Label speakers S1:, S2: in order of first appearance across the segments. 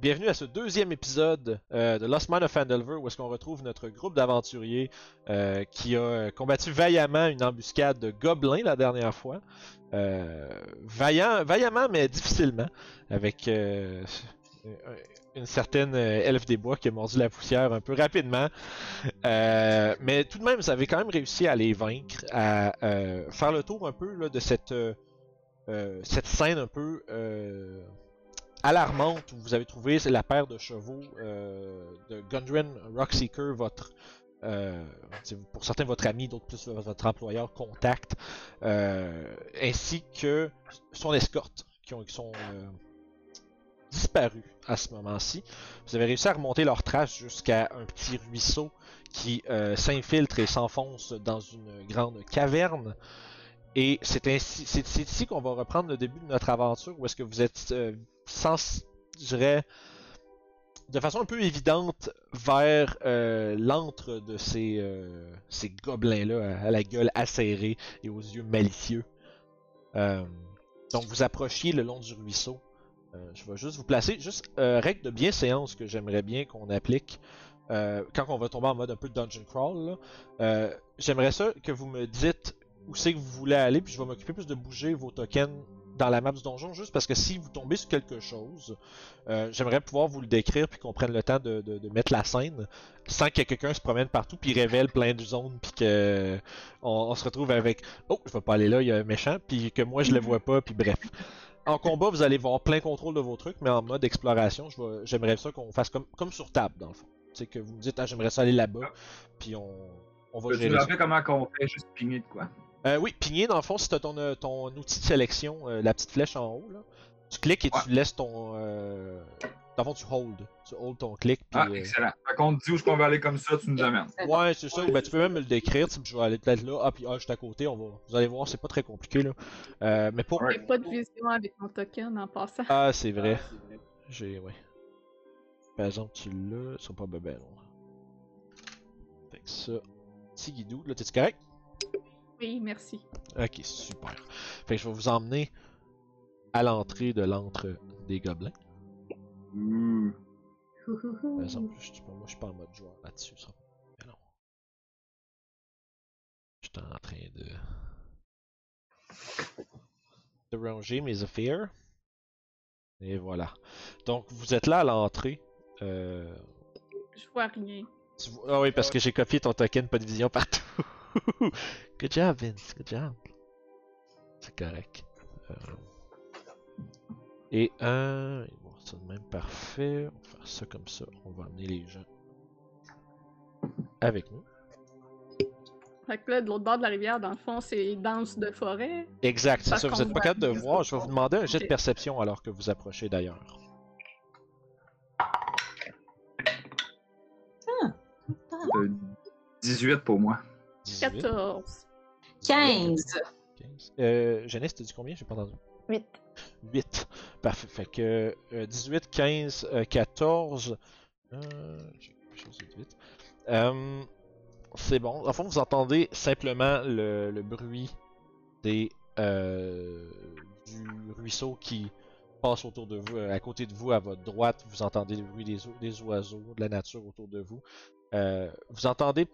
S1: Bienvenue à ce deuxième épisode euh, de Lost Mine of Fandelver où est-ce qu'on retrouve notre groupe d'aventuriers euh, qui a combattu vaillamment une embuscade de gobelins la dernière fois. Euh, vaillamment mais difficilement avec euh, une certaine euh, elfe des bois qui a mordu la poussière un peu rapidement. Euh, mais tout de même, vous avez quand même réussi à les vaincre, à euh, faire le tour un peu de cette, euh, euh, scène un peu euh, alarmante vous avez trouvé la paire de chevaux euh, de Gundren Rockseeker, votre euh, pour certains votre ami, d'autres plus votre employeur contact, euh, ainsi que son escorte qui, ont, qui sont disparus à ce moment-ci. Vous avez réussi à remonter leurs traces jusqu'à un petit ruisseau qui s'infiltre et s'enfonce dans une grande caverne. Et c'est ainsi, c'est, ici qu'on va reprendre le début de notre aventure, où est-ce que vous êtes dirais, de façon un peu évidente vers euh, l'antre de ces, euh, gobelins-là à, la gueule acérée et aux yeux malicieux. Euh, donc vous approchiez le long du ruisseau. Je vais juste vous placer, juste règle de bienséance que j'aimerais bien qu'on applique quand on va tomber en mode un peu dungeon crawl. j'aimerais ça que vous me dites où c'est que vous voulez aller, puis je vais m'occuper plus de bouger vos tokens dans la map du donjon, juste parce que si vous tombez sur quelque chose, euh, j'aimerais pouvoir vous le décrire puis qu'on prenne le temps de, de- de mettre la scène sans que quelqu'un se promène partout puis révèle plein de zones puis que on, on se retrouve avec oh je vais pas aller là il y a un méchant puis que moi je le vois pas puis bref. En combat vous allez voir plein contrôle de vos trucs mais en mode exploration j'aimerais ça qu'on fasse comme comme sur table dans le fond. C'est que vous me dites ah j'aimerais ça aller là-bas puis on on va gérer
S2: nous
S1: ça.
S2: comment qu'on fait juste pigner de quoi?
S1: Euh, oui, pigner, dans le fond, si tu as ton, euh, ton outil de sélection, euh, la petite flèche en haut, là, tu cliques et tu laisses ton. Euh... Dans le fond, tu hold. Tu hold ton clic. Puis,
S2: Ah, excellent. Fait qu'on te dit où est-ce qu'on va aller comme ça, tu nous amènes.
S1: Ouais, c'est ça. Ben, tu peux même me le décrire. tu Je vais aller peut-être là. Ah, puis ah, juste à côté. On va... Vous allez voir, c'est pas très compliqué. là. Euh, mais pour.
S3: J'ai pas de vision avec mon token en passant.
S1: Ah, c'est vrai. J'ai. Ouais. Par exemple, tu l'as. Ils sont pas bébés, Fait que ça. Petit guidou. Là, t'es-tu correct?
S3: Oui, merci.
S1: Ok, super. Fait que je vais vous emmener à l'entrée de l'antre des gobelins.
S2: Ouh.
S1: Par exemple, je pas, moi je suis pas en mode joueur là-dessus. Ça. Mais non. Je suis en train de. de ranger mes affaires. Et voilà. Donc vous êtes là à l'entrée. Euh...
S3: Je vois rien.
S1: Ah oui, parce que j'ai copié ton token, pas de vision partout. Good job, Vince. Good job. C'est correct. Euh, Et un. Bon, c'est de même parfait. On va faire ça comme ça. On va amener les gens avec nous.
S3: Fait que là, de l'autre bord de la rivière, dans le fond, c'est danse de forêt.
S1: Exact, c'est ça. Vous
S3: qu'on
S1: êtes pas capable de voir. Je vais vous demander un jet de perception alors que vous approchez d'ailleurs.
S2: Euh, 18 pour moi.
S1: 18,
S3: 14.
S4: 15.
S1: 15. Euh, Jeunesse, t'as dit combien? J'ai pas entendu.
S4: 8.
S1: 8. Parfait. Fait que euh, 18, 15, euh, 14. Euh, j'ai quelque chose de vite. Euh, c'est bon. En fond, vous entendez simplement le, le bruit des, euh, du ruisseau qui passe autour de vous. Euh, À côté de vous, à votre droite, vous entendez le bruit des, des oiseaux, de la nature autour de vous. Euh, vous entendez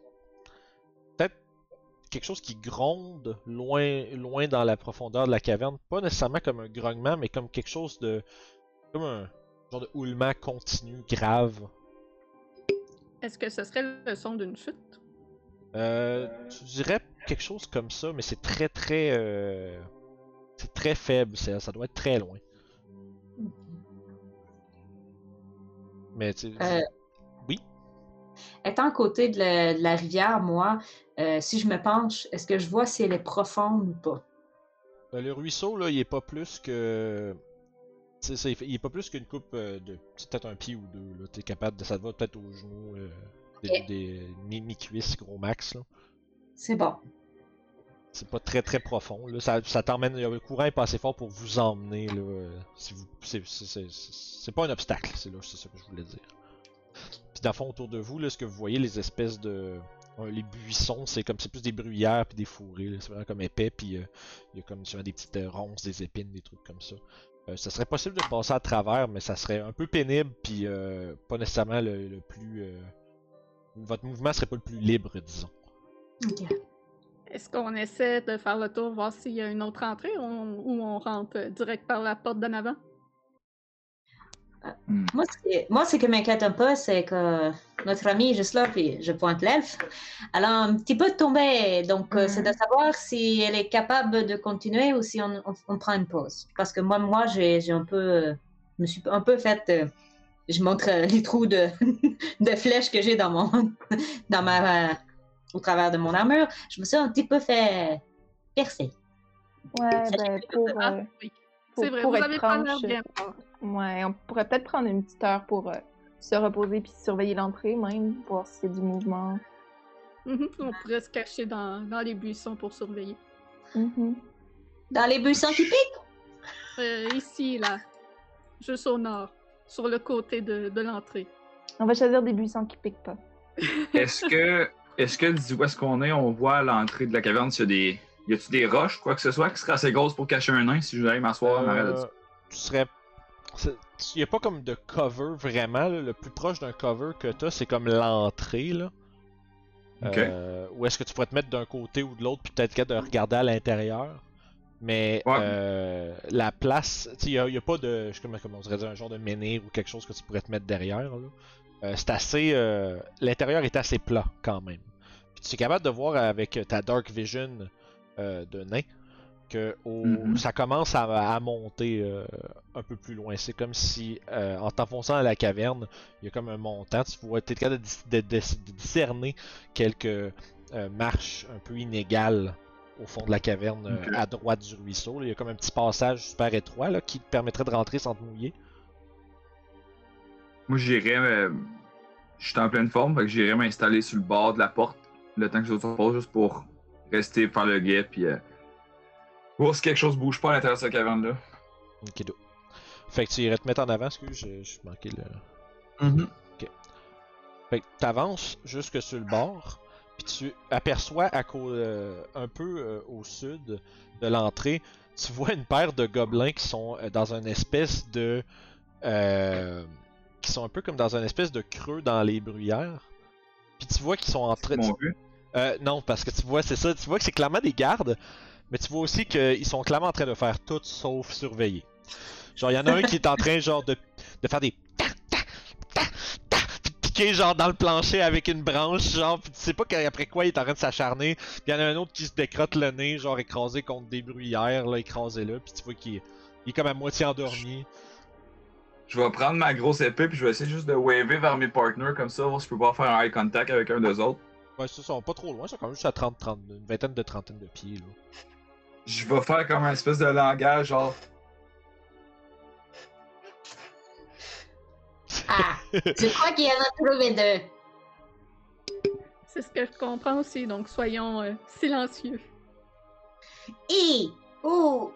S1: quelque chose qui gronde loin, loin dans la profondeur de la caverne. Pas nécessairement comme un grognement, mais comme quelque chose de. comme un genre de houlement continu, grave.
S3: Est-ce que ce serait le son d'une chute?
S1: Euh, tu dirais quelque chose comme ça, mais c'est très très. euh, c'est très faible, ça doit être très loin. Mais tu
S4: Euh. Étant à côté de la, de la rivière, moi, euh, si je me penche, est-ce que je vois si elle est profonde ou pas?
S1: Euh, le ruisseau, là, il est pas plus que. c'est- il est pas plus qu'une coupe euh, de. C'est peut-être un pied ou deux, là. T'es capable de. Ça te va peut-être aux genoux. euh, des,
S4: Ok.
S1: des mi- mi-cuisses, gros max, là.
S4: C'est bon.
S1: C'est pas très très profond, là. Ça, ça t'emmène. Le courant est pas assez fort pour vous emmener, là. Si vous. C'est pas un obstacle, c'est là, c'est ça que je voulais dire. Puis dans le fond, autour de vous, là, ce que vous voyez, les espèces de. euh, les buissons, c'est comme c'est plus des bruyères puis des fourrés, c'est vraiment comme épais, puis euh, il y a comme des petites euh, ronces, des épines, des trucs comme ça. Euh, ça serait possible de passer à travers, mais ça serait un peu pénible, puis euh, pas nécessairement le, plus. euh, Votre mouvement serait pas le plus libre, disons.
S4: Ok.
S3: Est-ce qu'on essaie de faire le tour, voir s'il y a une autre entrée ou on, ou on rentre euh, direct par la porte d'en avant?
S4: Moi, ce qui- moi, ce qui m'inquiète un peu, c'est que notre ami est juste là, puis je pointe l'elfe. Elle a un petit peu tombé, donc euh, c'est de savoir si elle est capable de continuer ou si on, on- on prend une pause. Parce que moi, moi j'ai j'ai un peu, je me suis un peu fait, euh, je montre euh, les trous de, de flèches que j'ai dans mon, dans ma, euh, au travers de mon armure. Je me suis un petit peu fait percer.
S5: Ouais, ben pour,
S3: C'est vrai,
S5: pour
S3: vous
S5: être
S3: avez pas bien.
S5: Ouais, on pourrait peut-être prendre une petite heure pour euh, se reposer puis surveiller l'entrée même, voir s'il y a du mouvement.
S3: Mhm, On pourrait se cacher dans, dans les buissons pour surveiller.
S5: Mhm.
S4: Dans les buissons qui piquent?
S3: Euh, ici, là, juste au nord, sur le côté de, de l'entrée.
S5: On va choisir des buissons qui piquent pas.
S2: Est-ce que, est-ce que du où est-ce qu'on est, on voit à l'entrée de la caverne s'il y a des. Y a-tu des roches, quoi que ce soit, qui seraient assez grosses pour cacher un nain si je voulais m'asseoir
S1: Euh, tu serais. Il n'y a pas comme de cover vraiment. là. Le plus proche d'un cover que tu as, c'est comme l'entrée. là.
S2: Ok.
S1: Euh, ou est-ce que tu pourrais te mettre d'un côté ou de l'autre, puis peut-être de regarder à l'intérieur. Mais
S2: Ouais.
S1: euh, la place, il n'y a, a pas de. Je sais comment, comment on dirait dire, un genre de menhir ou quelque chose que tu pourrais te mettre derrière. là. Euh, c'est assez. euh, L'intérieur est assez plat quand même. Puis tu es capable de voir avec ta Dark Vision de nain que au-
S2: Mhm.
S1: ça commence à, à monter euh, un peu plus loin. C'est comme si euh, en t'enfonçant dans la caverne, il y a comme un montant. Tu vois, es capable de, dis- de- de- de discerner quelques euh, marches un peu inégales au fond de la caverne euh, à droite du ruisseau. là. Il y a comme un petit passage super étroit là, qui te permettrait de rentrer sans te mouiller.
S2: Moi, j'irais. euh, je suis en pleine forme, que j'irais m'installer sur le bord de la porte le temps que je reposent, juste pour rester, faire le guet, puis euh, voir si quelque chose bouge pas à l'intérieur de cette caverne-là.
S1: Okido. Fait que tu irais te mettre en avant, excuse, je, je manquais le.
S2: Mhm.
S1: Fait que t'avances jusque sur le bord, puis tu aperçois à co- euh, un peu euh, au sud de l'entrée, tu vois une paire de gobelins qui sont euh, dans une espèce de. euh, qui sont un peu comme dans une espèce de creux dans les bruyères. Puis tu vois qu'ils sont en train.
S2: Vue.
S1: Euh, non, parce que tu vois, c'est ça, tu vois que c'est clairement des gardes, mais tu vois aussi qu'ils sont clairement en train de faire tout sauf surveiller. Genre, il y en a un qui est en train, genre, de, de faire des genre, dans le plancher avec une branche, genre, puis tu sais pas après quoi il est en train de s'acharner. Puis il y en a un autre qui se décrotte le nez, genre, écrasé contre des bruyères, là, écrasé là, puis tu vois qu'il est, il est comme à moitié endormi.
S2: Je vais prendre ma grosse épée, puis je vais essayer juste de waver vers mes partners comme ça, voir si je peux pas faire un eye contact avec un d'eux autres.
S1: Ouais, ça, sont pas trop loin, sont quand même juste à 30, 30, une vingtaine de trentaine de pieds, là.
S2: Je vais faire comme un espèce de langage, genre.
S4: Ah, je crois qu'il y en a trouvé deux?
S3: C'est ce que je comprends aussi, donc soyons euh, silencieux.
S4: Hi! Ouh!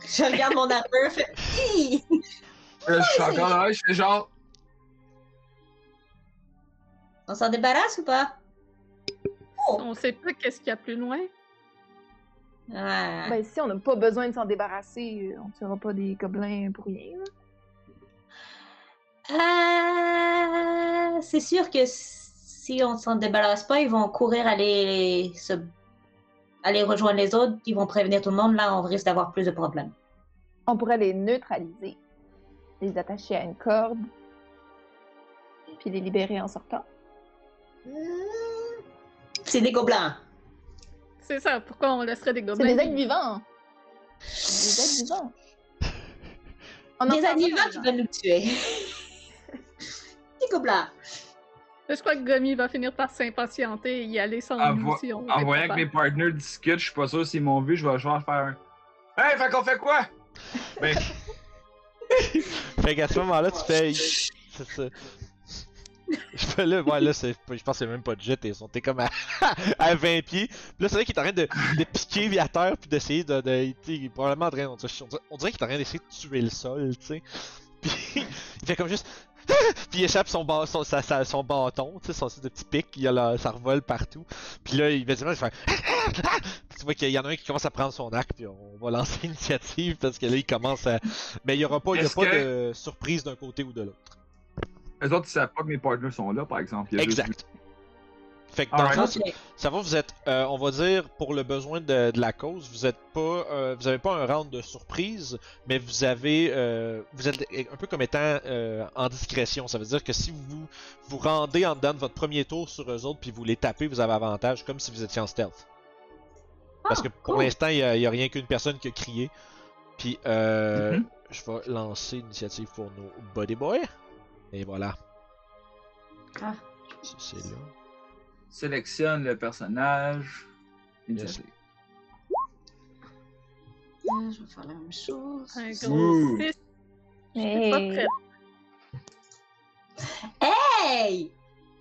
S4: Je regarde mon armure, fait Hi!
S2: Là, je suis encore là, je fais genre.
S4: On s'en débarrasse ou pas? Oh!
S3: On sait pas qu'est-ce qu'il y a plus loin.
S4: Ah.
S5: Ben si on n'a pas besoin de s'en débarrasser, euh, on tuera pas des gobelins pour rien.
S4: Euh, c'est sûr que si on s'en débarrasse pas, ils vont courir aller se aller rejoindre les autres, ils vont prévenir tout le monde. Là, on risque d'avoir plus de problèmes.
S5: On pourrait les neutraliser, les attacher à une corde, puis les libérer en sortant.
S4: Hmm. C'est des gobelins.
S3: C'est ça, pourquoi on laisserait des
S5: C'est
S3: gobelins?
S5: des êtres vivants. Des êtres vivants. On en
S4: Des animaux
S5: pas,
S4: qui veulent nous tuer. des gobelins.
S3: Je crois que Gummy va finir par s'impatienter et y aller sans
S2: En,
S3: nous
S2: vo-
S3: si on
S2: en voyant que mes partners discutent, je suis pas sûr s'ils m'ont vu, je vais genre faire un. Hey, fait qu'on fait quoi? Ben,
S1: Fait qu'à ce moment-là, tu fais. C'est ça. Là, ouais, là, c'est, je pense que c'est même pas de jet, t'es, t'es comme à, à 20 pieds. Puis là, c'est vrai qu'il est en train de, de piquer à terre, puis d'essayer de. de il est probablement en train. On dirait, on qu'il est en train d'essayer de tuer le sol, tu sais. Puis il fait comme juste. Puis il échappe son, ba- son, sa- sa- son bâton, tu sais, son de petit pic, il y a la- ça revole partout. Puis là, il, il fait. tu vois qu'il y en a un qui commence à prendre son arc, puis on va lancer l'initiative parce que là, il commence à. Mais il y aura pas, il y pas
S2: que-
S1: de surprise d'un côté ou de l'autre.
S2: Eux autres, ils savent pas que mes partners sont là, par exemple. Il y a juste-
S1: Exact. Fait que dans le ça va, vous êtes, euh, on va dire, pour le besoin de, de la cause, vous êtes pas, euh, vous avez pas un round de surprise, mais vous avez, euh, vous êtes un peu comme étant euh, en discrétion. Ça veut dire que si vous vous rendez en dedans de votre premier tour sur eux autres, puis vous les tapez, vous avez avantage, comme si vous étiez en stealth. Parce que
S4: Ah,
S1: pour
S4: cool.
S1: l'instant, il y, a rien qu'une personne qui a crié. Puis, euh,
S2: Mhm.
S1: je vais lancer l'initiative pour nos Body Boy. Et voilà.
S4: Ah.
S1: C'est là.
S2: Sélectionne le personnage.
S1: Yes.
S4: Ah, Je vais faire la même chose.
S3: Un gros 6. Je suis pas
S5: Hey.
S3: prête.
S4: Hey!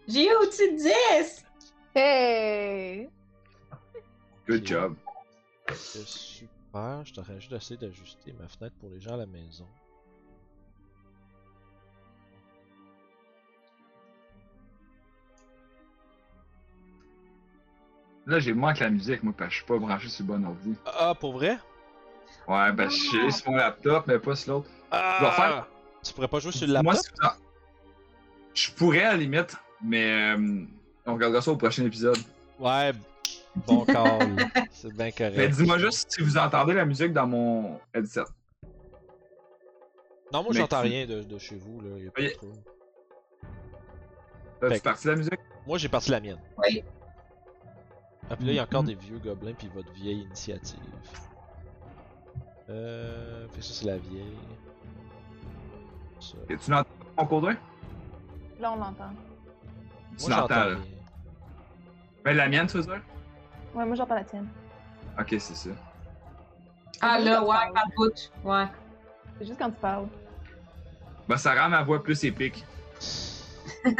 S4: J'ai eu au-dessus de 10!
S5: Hey!
S2: Good job.
S1: C'est super. Je t'aurais juste d'essayer d'ajuster ma fenêtre pour les gens à la maison.
S2: Là, j'ai manque la musique, moi, parce que je suis pas branché sur le bon ordi.
S1: Ah, pour vrai?
S2: Ouais, ben, je suis sur mon laptop, mais pas sur l'autre.
S1: Ah!
S2: vais faire-
S1: Tu pourrais pas jouer sur le
S2: Moi,
S1: laptop?
S2: c'est ça. Je pourrais à la limite, mais euh, on regardera ça au prochain épisode.
S1: Ouais, bon call. C'est bien correct.
S2: Mais dis-moi juste si vous entendez la musique dans mon headset.
S1: Non, moi j'entends
S2: tu-
S1: rien de, de chez vous, là. Y a pas de trouble.
S2: T'as-tu
S1: que-
S2: parti la musique?
S1: Moi j'ai parti la mienne.
S4: Oui.
S1: Ah, puis là, il y a encore
S2: Mhm.
S1: des vieux gobelins, puis votre vieille initiative. Euh. Fait ça, c'est la vieille. Ça.
S2: Et tu l'entends mon codein?
S5: Là, on l'entend.
S2: Tu
S1: Moi
S2: l'entends,
S1: j'entends
S2: là. Mais la mienne, tu veux dire?
S5: Ouais, moi, j'entends la tienne.
S2: Ok, c'est ça.
S4: Ah là, ouais, par bout. Ouais.
S5: C'est juste quand tu parles.
S2: Ben, ça rend ma voix plus épique.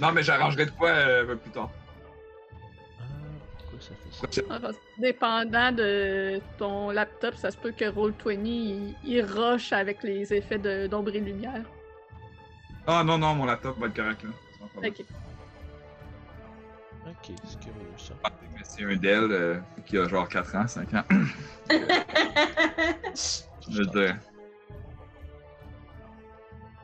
S2: Non, mais j'arrangerai de quoi euh, plus tard.
S3: Alors, Dépendant de ton laptop, ça se peut que Roll20 il, il rush avec les effets d'ombre et lumière.
S2: Ah non, non, mon laptop va être correct là.
S3: Ok.
S1: Ok, c'est curieux ça.
S2: Ah, mais C'est un Dell euh, qui a genre 4 ans, 5 ans. Je veux dire.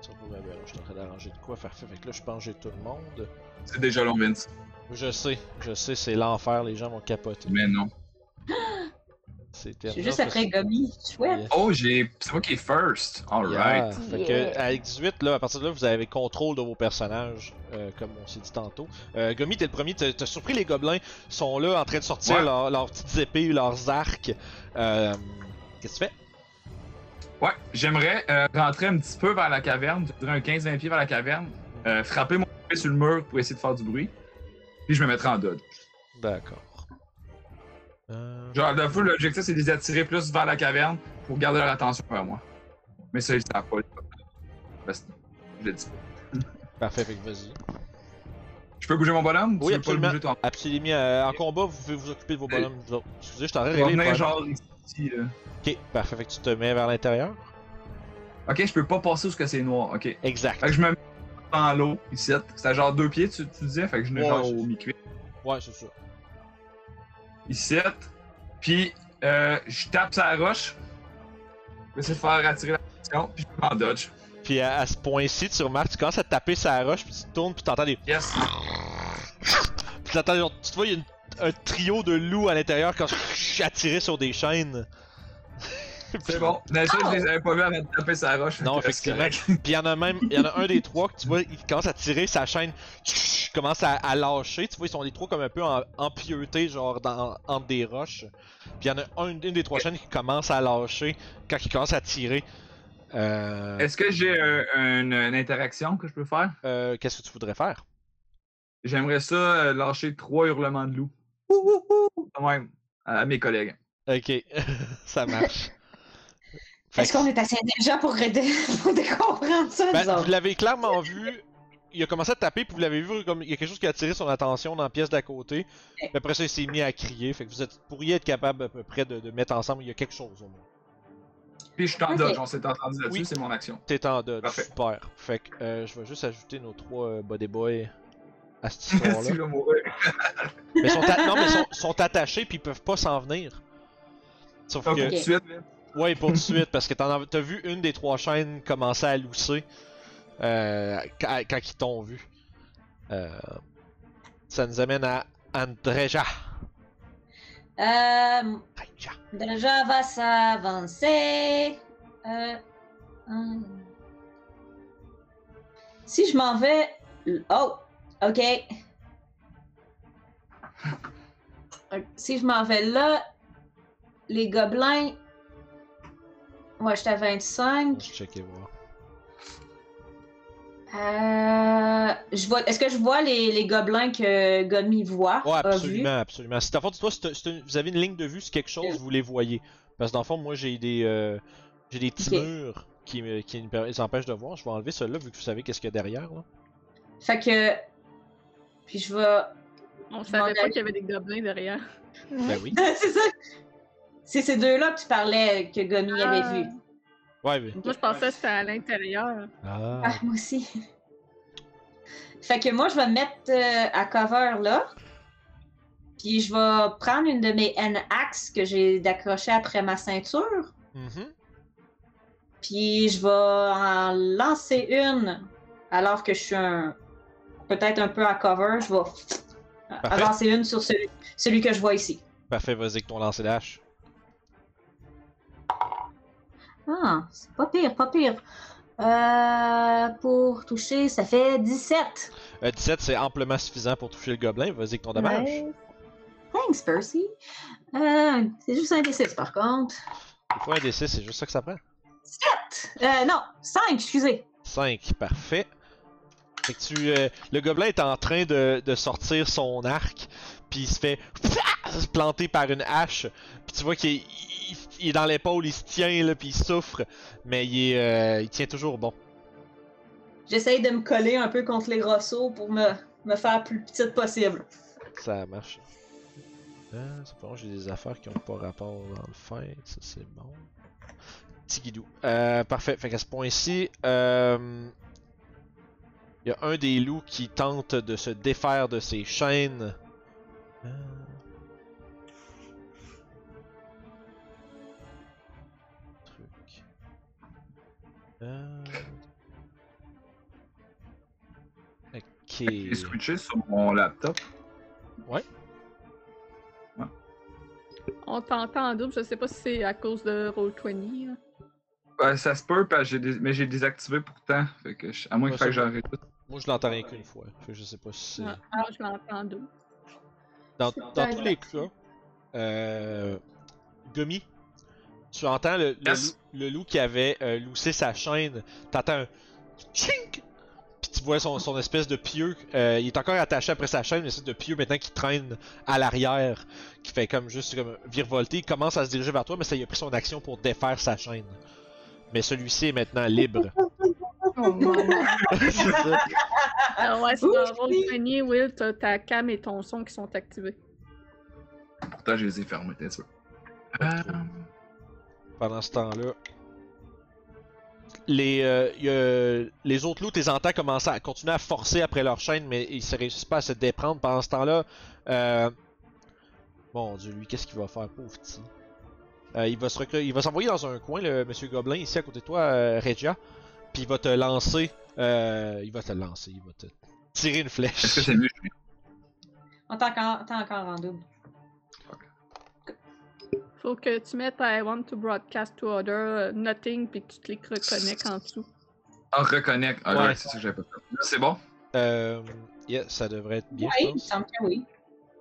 S1: Ça pourrait bien, je suis en train d'arranger de quoi faire. Fait que là, je pense que j'ai tout le monde.
S2: C'est déjà long, Vince.
S1: Je sais, je sais, c'est l'enfer, les gens vont capoter.
S2: Mais non.
S1: C'est
S4: juste après Gummy. Chouette.
S1: Yeah.
S2: Oh, j'ai. C'est moi qui est first. Alright.
S1: Yeah. Fait que avec 18, là, à partir de là, vous avez contrôle de vos personnages, euh, comme on s'est dit tantôt. Euh, Gummy, t'es le premier, t'as surpris les gobelins, ils sont là en train de sortir
S2: Ouais.
S1: leurs- leurs petites épées, leurs arcs. Euh, Qu'est-ce que tu fais?
S2: Ouais, j'aimerais euh, rentrer un petit peu vers la caverne, je un 15-20 pieds vers la caverne, euh, frapper mon pied sur le mur pour essayer de faire du bruit, puis je me mettrai en dodge.
S1: D'accord. Euh,
S2: Genre, le full, l'objectif, c'est de les attirer plus vers la caverne pour garder leur attention vers moi. Mais ça, ils savent pas. Parce que je l'ai dit.
S1: Parfait, fait que vas-y.
S2: Je peux bouger mon bonhomme?
S1: Oui,
S2: tu veux pas le
S1: absolument.
S2: bouger toi?
S1: Absolument. euh, en combat, vous pouvez vous occuper de vos bonhommes. vous autres. Excusez, je
S2: vais
S1: réglé le
S2: genre ici, là.
S1: Ok, parfait, fait que tu te mets vers l'intérieur.
S2: Ok, je peux pas passer où c'est noir, ok.
S1: Exact.
S2: Fait que je me mets dans l'eau, ici. C'est à genre deux pieds, tu, tu disais, fait que je mets
S1: Ouais,
S2: genre au mi-cuit.
S1: Ouais, c'est ça.
S2: Ici. Puis, euh, je tape sa roche. Je vais essayer de faire attirer l'attention, puis je me mets en dodge.
S1: Puis à, à ce point-ci, tu remarques, tu commences à taper sa roche, puis tu te tournes, puis t'entends des.
S2: Yes!
S1: Puis t'entends, tu vois, il y a une- un trio de loups à l'intérieur quand je suis attiré sur des chaînes.
S2: C'est bon. Mais ça, je les avais pas vus avant de taper sa roche.
S1: Non, effectivement.
S2: correct.
S1: Puis il y en a même, il y en a un des trois que tu vois, il commence à tirer sa chaîne, commence à, à lâcher. Tu vois, ils sont les trois comme un peu en- empieutés, genre dans, entre des roches. Puis il y en a un, une des trois chaînes qui commence à lâcher quand il commence à tirer. Euh,
S2: Est-ce que j'ai un- un- une interaction que je peux faire?
S1: euh, Qu'est-ce que tu voudrais faire?
S2: J'aimerais ça euh, lâcher trois hurlements de loup. Ouh, ouh, ouh, quand même, à mes collègues.
S1: Ok, ça marche.
S4: Est-ce qu'on est assez intelligent pour pour comprendre ça,
S1: Ben, vous l'avez clairement vu. Il a commencé à taper, puis vous l'avez vu comme il y a quelque chose qui a attiré son attention dans la pièce d'à côté. Puis après ça, il s'est mis à crier. Fait que vous êtes, pourriez être capable à peu près de, de mettre ensemble. Il y a quelque chose au moins.
S2: Puis je suis en dodge, on s'est entendu là-dessus,
S1: Oui.
S2: c'est mon action.
S1: T'es en dodge.
S2: Parfait.
S1: Super. Fait que euh, je vais juste ajouter nos trois euh, body boys à cette histoire-là. mais sont a- non, mais sont, sont attachés, puis ils peuvent pas s'en venir. Sauf
S2: Ok,
S1: que.
S2: tout de suite, là.
S1: Ouais, pour tout de suite, parce que t'en as, t'as vu une des trois chaînes commencer à lousser euh, quand, quand ils t'ont vu. Euh, ça nous amène à Andreja.
S4: Euh,
S1: Andreja.
S4: va s'avancer. Euh, hum. Si je m'en vais. Oh, ok. Si je m'en vais là, les gobelins. Ouais, j'étais à 25.
S1: Je checker voir.
S4: Euh, je vois. Est-ce que je vois les, les gobelins que Gomi voit?
S1: Ouais,
S4: vu?
S1: absolument, absolument. Si fond, dis-toi, si t'as- si vous avez une ligne de vue sur quelque chose, vous les voyez. Parce que dans le fond, moi j'ai des euh, j'ai des petits murs qui, me- qui les empêchent de voir. Je vais enlever ceux-là vu que vous savez qu'est-ce qu'il y a derrière. Là.
S4: Fait que. Puis je vais.
S3: On
S4: Je
S3: savait pas qu'il y avait des gobelins derrière.
S1: Ben oui.
S4: c'est ça. C'est ces deux-là que tu parlais que Gomi avait
S3: Ah.
S4: vu.
S1: Ouais, mais.
S3: Moi, je pensais que c'était à l'intérieur.
S1: Ah.
S4: Ah, moi aussi. fait que moi, je vais me mettre euh, à cover là. Puis je vais prendre une de mes N-Axes que j'ai d'accrocher après ma ceinture.
S1: Mhm.
S4: Puis je vais en lancer une alors que je suis un... peut-être un peu à cover. Je vais
S1: Parfait.
S4: lancer une sur celui, celui que je vois ici.
S1: Parfait, vas-y avec ton lancer d'hache.
S4: Ah, c'est pas pire, pas pire. Euh, pour toucher, ça fait 17.
S1: Euh, 17, c'est amplement suffisant pour toucher le gobelin. Vas-y avec ton dommage.
S5: Nice.
S4: Thanks, Percy. Euh, c'est juste un D6 par contre.
S1: Des fois, un D6, c'est juste ça que ça prend.
S4: 7! Euh, non, 5, excusez.
S1: 5, parfait. Fait que tu, euh, le gobelin est en train de, de sortir son arc, puis il se fait se planter par une hache. Puis tu vois qu'il est, il- il est dans l'épaule, il se tient là, puis il souffre, mais il, est, euh, il tient toujours bon.
S4: J'essaye de me coller un peu contre les rosseaux pour me, me faire plus petite possible.
S1: Ça marche. Euh, c'est bon, j'ai des affaires qui ont pas rapport dans le fait, ça c'est bon. Petit guidou. Euh, parfait, fait qu'à ce point-ci, euh, il y a un des loups qui tente de se défaire de ses chaînes. Euh. Truc. Euh. Ok.
S2: J'ai switché sur mon laptop.
S3: On t'entend en double, je sais pas si c'est à cause de Roll20. là.
S2: Ouais, ça se peut, parce que j'ai dés- mais j'ai désactivé pourtant. Fait que je- à moins
S1: Ouais,
S2: qu'il faille que j'arrête tout.
S1: Moi, je l'entends rien qu'une fois. Fait que je sais pas si c'est.
S3: Ah, moi, je l'entends en double.
S1: Dans, tous les cas, euh, Gummy, tu entends le, le
S2: Yes.
S1: loup, le loup qui avait euh, loussé sa chaîne. T'entends un chink! Puis tu vois son, son espèce de pieu. euh, il est encore attaché après sa chaîne, mais c'est de pieu maintenant qui traîne à l'arrière. Qui fait comme juste comme virevolter. Il commence à se diriger vers toi, mais ça y a pris son action pour défaire sa chaîne. Mais celui-ci est maintenant libre.
S5: Oh, maman.
S1: c'est ça.
S3: Ah ouais, c'est Roll20, Will, t'as ta cam et ton son qui sont activés.
S2: Pourtant, je les ai fermés, t'es sûr. Euh,
S1: pendant ce temps-là. Les, euh, y a- les autres loups, tes entends commencer à continuer à forcer après leur chaîne, mais ils ne réussissent pas à se déprendre pendant ce temps-là. Euh... Mon dieu, lui, qu'est-ce qu'il va faire, pauvre petit? Euh, il va se recre- il va s'envoyer dans un coin, le monsieur Gobelin, ici à côté de toi, euh, Regia. Puis il va te lancer. Euh... Il va te lancer, il va te tirer une flèche.
S2: Est-ce que c'est mieux?
S4: On t'est encore, t'es encore en double.
S3: Faut que tu mettes I want to broadcast to other euh, nothing puis que tu cliques reconnect en dessous.
S2: Ah, reconnect. Ah,
S1: Ouais.
S2: c'est ça que j'avais pas fait. Là, c'est bon?
S1: Euh... Yeah, ça devrait être bien,
S4: Oui, il semble que oui.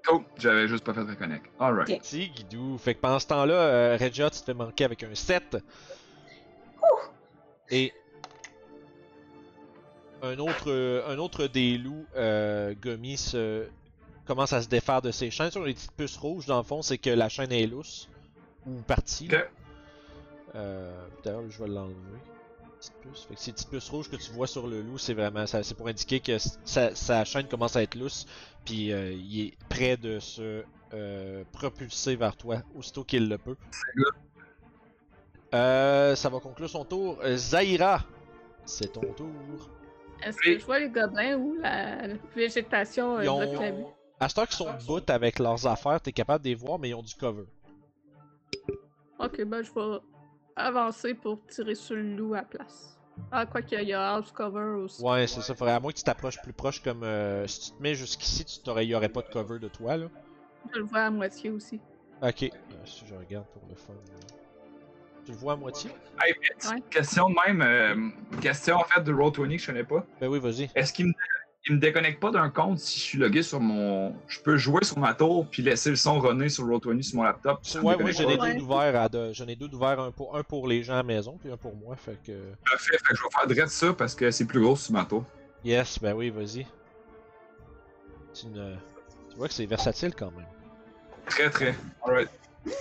S2: Cool. J'avais juste pas fait reconnect. Alright.
S4: Ok.
S1: Petit guidou. Fait que pendant ce temps-là, euh, Regia, tu te fais manquer avec un 7. Et un autre, un autre des loups, euh, se, commence à se défaire de ses chaînes. Sur les petites puces rouges, dans le fond, c'est que la chaîne est lousse. Ou partie.
S2: Ok.
S1: là. Euh, D'ailleurs, je vais l'enlever. Fait que ces petites puces rouges que tu vois sur le loup, c'est vraiment ça, c'est pour indiquer que sa, sa chaîne commence à être lousse, puis euh, il est prêt de se euh, propulser vers toi aussitôt qu'il le peut. Euh, ça va conclure son tour. Euh, Zaira, c'est ton tour.
S3: Est-ce que je vois les gobelins ou la végétation euh,
S1: Ils
S3: bloque la vue?
S1: ont... À ce temps qu'ils sont debout avec leurs affaires, t'es capable de les voir, mais ils ont du cover.
S3: Ok, ben je vais avancer pour tirer sur le loup à place. Ah, quoi qu'il y a house cover aussi.
S1: Ouais, c'est ça. Faudrait à moins que tu t'approches plus proche, comme euh, si tu te mets jusqu'ici, tu t'aurais, y aurait pas de cover de toi là.
S3: Je le vois à moitié aussi.
S1: Ok. Euh, si je regarde pour le fun. là. Tu le vois à moitié?
S2: Hey, petite
S3: Ouais.
S2: question de même, euh, question en fait de Roll20 que je connais pas.
S1: Ben oui, vas-y.
S2: Est-ce qu'il me, il me déconnecte pas d'un compte si je suis logué sur mon. Je peux jouer sur ma tour puis laisser le son runner sur Roll20 sur mon laptop?
S1: Ouais, moi
S2: déconnecte
S1: j'en ai deux de... J'en ai deux d'ouverts, un pour un pour les gens à la maison, puis un pour moi, fait que.
S2: Parfait, fait que je vais faire direct ça parce que c'est plus gros sur ma tour.
S1: Yes, ben oui, vas-y. Une. Tu vois que c'est versatile quand même.
S2: Très très. Alright.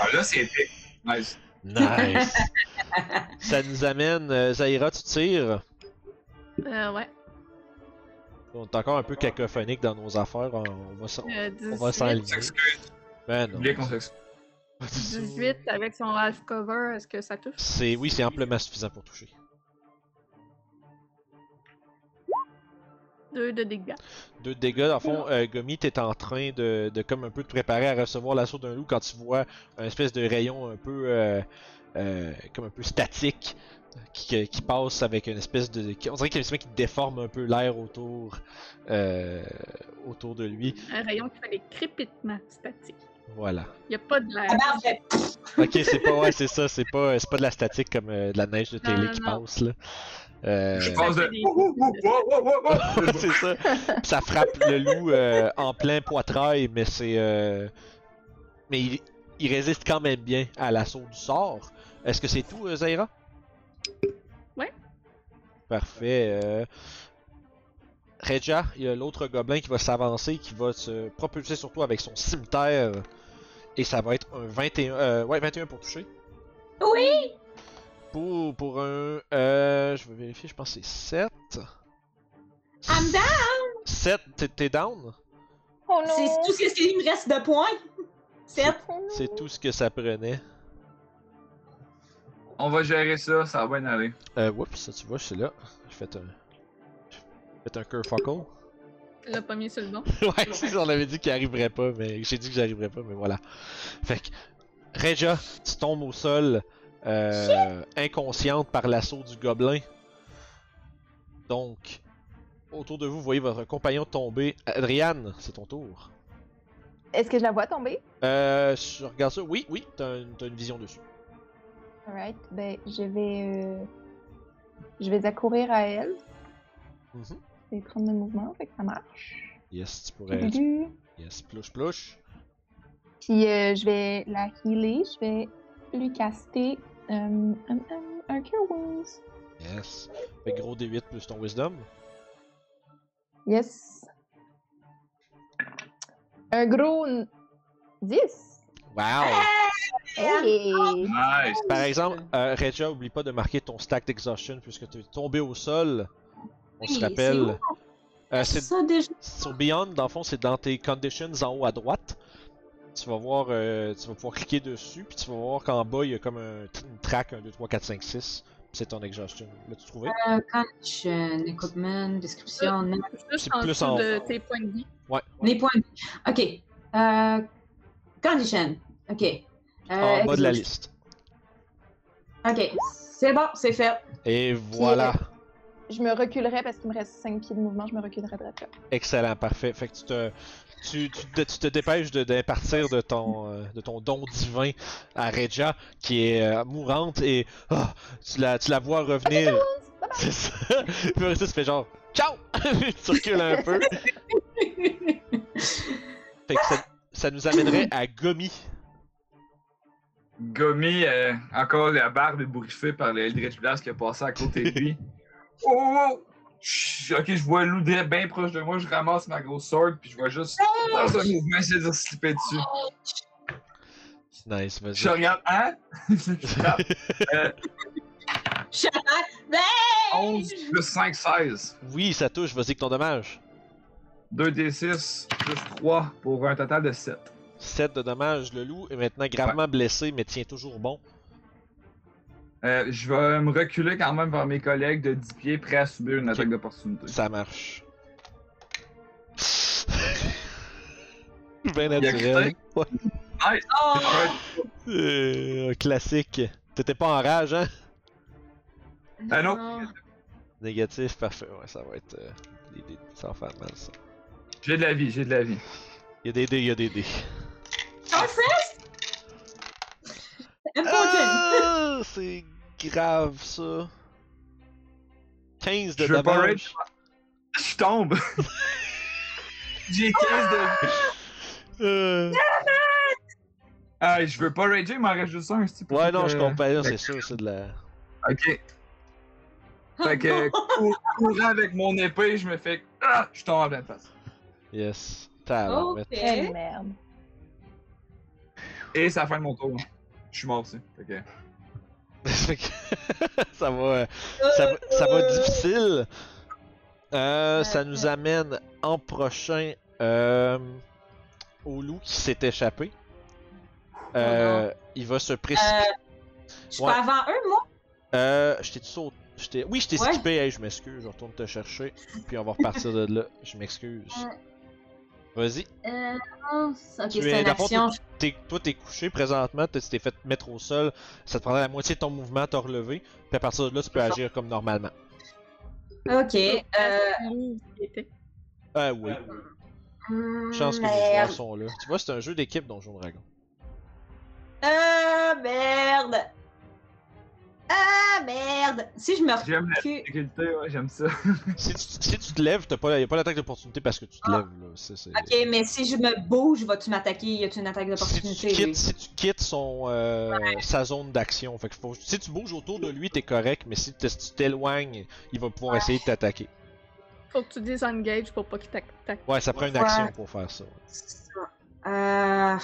S2: Ah là c'est épique. Nice.
S1: Nice! Ça nous amène. euh, Zaira, tu tires?
S3: Euh, ouais.
S1: On est encore un peu cacophonique dans nos affaires. On on va s'en-
S3: Euh,
S1: on va
S3: 18,
S1: s'enligner.
S2: S'excuse.
S1: Ben non.
S2: Oubliez qu'on s'excuse.
S3: 18 avec son half cover, est-ce que ça touche?
S1: C'est oui, c'est amplement suffisant pour toucher.
S3: 2 de dégâts.
S1: Deux de dégâts, dans le fond, euh, Gomi, t'es en train de, de comme un peu te préparer à recevoir l'assaut d'un loup quand tu vois un espèce de rayon un peu euh, euh, comme un peu statique qui, qui passe avec une espèce de. qui- on dirait qu'il y a un qui déforme un peu l'air autour euh, autour de lui.
S3: Un rayon qui fait des crépitements statiques.
S1: Voilà.
S3: Il a pas de l'air.
S1: Ok, c'est pas ouais, c'est ça, c'est pas c'est pas de la statique comme euh, de la neige de
S3: Non,
S1: télé
S3: non,
S1: qui
S3: non.
S1: passe là. Euh,
S2: Je pense de.
S1: c'est ça. Ça frappe le loup euh, en plein poitrail, mais c'est. euh, Mais il, il résiste quand même bien à l'assaut du sort. Est-ce que c'est tout, euh, Zaira?
S3: Ouais.
S1: Parfait. euh. Regia, il y a l'autre gobelin qui va s'avancer, qui va se propulser sur toi avec son cimetière. Et ça va être un 21. euh, ouais, 21 pour toucher.
S4: oui!
S1: Pour, pour un. Euh, je vais vérifier, je pense que c'est 7.
S4: I'm down!
S1: 7, t'es- t'es down?
S5: Oh non!
S4: C'est tout ce qu'il me reste de points. Sept.
S5: Oh non.
S1: C'est tout ce que ça prenait.
S2: On va gérer ça, ça va bien aller.
S1: Euh, oups, ça tu vois, je suis là. J'ai fait un. J'ai fait un
S3: l'as pas mis sur le bon.
S1: ouais, c'est ça, on avait dit qu'il arriverait pas, mais j'ai dit que j'arriverais pas, mais voilà. Fait que, Regia, tu tombes au sol, euh, inconsciente par l'assaut du gobelin. Donc, autour de vous, vous voyez votre compagnon tomber. Adriane, c'est ton tour.
S5: Est-ce que je la vois tomber?
S1: Euh, je regarde ça. Oui, oui, t'as une, une vision dessus.
S5: Alright, ben je vais. euh, Je vais accourir à elle.
S1: Mhm.
S5: Je vais prendre le mouvement, fait que ça marche.
S1: Yes, tu pourrais.
S5: Tudu.
S1: Yes, plush plush.
S5: Puis euh, je vais la healer, je vais lui caster euh, un, un, un Cure Wounds.
S1: Yes. Fait gros D8 plus ton wisdom.
S5: Yes. Un gros n- 10.
S1: Wow!
S5: Hey!
S2: Nice.
S1: Par exemple, euh, Regia, oublie pas de marquer ton stack d'exhaustion puisque tu es tombé au sol. On se rappelle. Euh,
S4: C'est ça déjà.
S1: sur Beyond, dans le fond, c'est dans tes conditions en haut à droite. Tu vas voir, euh, tu vas pouvoir cliquer dessus, puis tu vas voir qu'en bas, il y a comme un, une track 1, 2, 3, 4, 5, 6. puis C'est ton exhaustion. L'as-tu trouvé?
S4: Euh, condition, equipment, description, nom.
S3: Juste
S1: C'est
S3: en
S1: plus en
S3: de tes points de vie.
S1: Ouais.
S4: Les points. de- Ok. Euh, condition. Ok. Euh,
S1: en bas de la liste.
S4: Ok. C'est bon, c'est fait.
S1: Et voilà.
S5: Je me reculerai parce qu'il me reste 5 pieds de mouvement, je me reculerai de là.
S1: Excellent, parfait. Fait que tu te, tu, tu, te- tu te dépêches de- d'impartir de, ton, euh, de ton don divin à Regia, qui est euh, mourante, et ah, tu, la, tu la vois revenir. C'est ça. Puis après ça, tu fais genre Ciao! tu recules un peu. Fait que ça, ça nous amènerait à Gomi.
S2: Gomi, euh, encore la barbe ébouriffée par le Eldritch Blast qui a passé à côté de lui. Oh, oh, Ok, je vois Lou direct bien proche de moi, je ramasse ma grosse sword, puis je vois juste dans un mouvement essayer de slipper dessus.
S1: Nice, vas-y.
S2: Je regarde, hein? Je. Euh,
S4: Chamac!
S2: 11 plus 5, 16.
S1: Oui, ça touche, vas-y avec ton dommage.
S2: 2d6 plus 3 pour un total de 7.
S1: 7 de dommages, le loup est maintenant gravement blessé, mais tient toujours bon.
S2: Euh, je vais me reculer quand même vers mes collègues de 10 pieds, prêts à subir une attaque d'opportunité.
S1: Ça marche. Bien
S2: Il a
S1: naturel. Ouais.
S2: Nice!
S4: Oh!
S1: Euh, classique. T'étais pas en rage, hein?
S2: Ah non.
S1: Négatif, parfait. Ouais, ça va être. euh, des dés. Ça va faire mal, ça.
S2: J'ai de la vie, j'ai de la vie.
S1: Il y a des dés, il y a des dés. C'est grave, ça. 15 de
S2: Je
S1: dommage.
S2: Je tombe! j'ai 15 de.
S1: Euh,
S2: Ah, je veux pas rager, il m'en reste juste un, c'est
S1: Ouais, non, je
S2: comprends.
S1: comprends, là, c'est sûr, c'est de la.
S2: Ok. Fait que, cour- courant avec mon épée, je me fais. Ah! Je tombe en pleine face.
S1: Yes.
S4: Ok.
S5: Merde.
S2: Et c'est la fin de mon tour. hein. Je suis mort aussi. Fait que.
S1: Ça va, euh, ça va, ça va difficile. Euh, ça nous amène en prochain euh, au loup qui s'est échappé. Euh, il va se précipiter.
S4: Je suis
S1: Ouais.
S4: pas avant eux, moi?
S1: Euh, je t'ai sauté. Oui, je t'ai
S4: Ouais.
S1: skippé. Hey, je m'excuse. Je retourne te chercher. Puis on va repartir de là. Je m'excuse. Vas-y.
S4: Euh, non, ok,
S1: Tu es-
S4: c'est une
S1: dans le fond,
S4: action.
S1: T'es- toi, t'es couché présentement. Tu t'es fait mettre au sol. Ça te prendrait la moitié de ton mouvement à te relever. Puis à partir de là, tu peux agir comme normalement.
S4: Ok. Euh,
S1: Ah oui.
S4: hmm,
S1: Chance que les
S4: merde.
S1: joueurs sont là. Tu vois, c'est un jeu d'équipe Donjon Dragon.
S4: Ah, merde! Ah, merde! Si je me
S2: J'aime la
S4: recule...
S2: difficulté, ouais, j'aime ça.
S1: Si tu, si tu te lèves, t'as pas, y a pas d'attaque d'opportunité parce que tu te
S4: Ah.
S1: lèves. Là. C'est, c'est-
S4: Ok, mais si je me bouge, vas-tu m'attaquer? Y a-tu une attaque
S1: Si tu,
S4: d'opportunité?
S1: quittes,
S4: lui?
S1: si tu quittes son, euh, sa zone d'action, fait que faut- si tu bouges autour de lui, t'es correct, mais si, tu t'éloignes, il va pouvoir essayer de t'attaquer.
S3: Faut que tu désengages pour pas qu'il t'attaque.
S1: Ouais, ça prend une
S4: Ouais.
S1: action pour faire ça.
S4: Euh...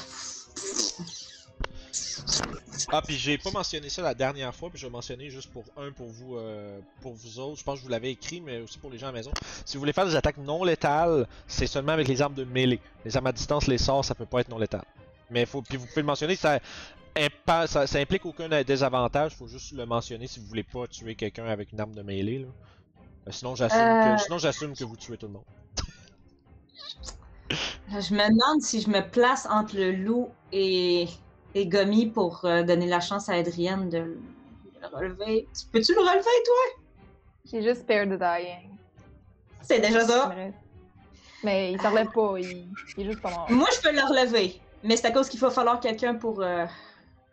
S1: Ah, puis j'ai pas mentionné ça la dernière fois, puis je vais mentionner juste pour un pour vous, euh, pour vous autres. Je pense que je vous l'avais écrit, mais aussi pour les gens à la maison. Si vous voulez faire des attaques non létales, c'est seulement avec les armes de mêlée. Les armes à distance, les sorts, ça peut pas être non létal. Mais faut, puis vous pouvez le mentionner, ça, impa- ça, ça implique aucun désavantage. Faut juste le mentionner si vous voulez pas tuer quelqu'un avec une arme de mêlée. Là. Euh, sinon, j'assume
S4: Euh.
S1: que, sinon j'assume que vous tuez tout le monde.
S4: Je me demande si je me place entre le loup et, et Gomi pour euh, donner la chance à Adrienne de le relever. Tu- Peux-tu le relever, toi?
S5: J'ai juste Spare the Dying.
S4: C'est déjà ça.
S5: Mais il s'enlève pas, il... il est juste pas mort.
S4: Moi, je peux le relever. Mais c'est à cause qu'il va falloir quelqu'un pour... euh,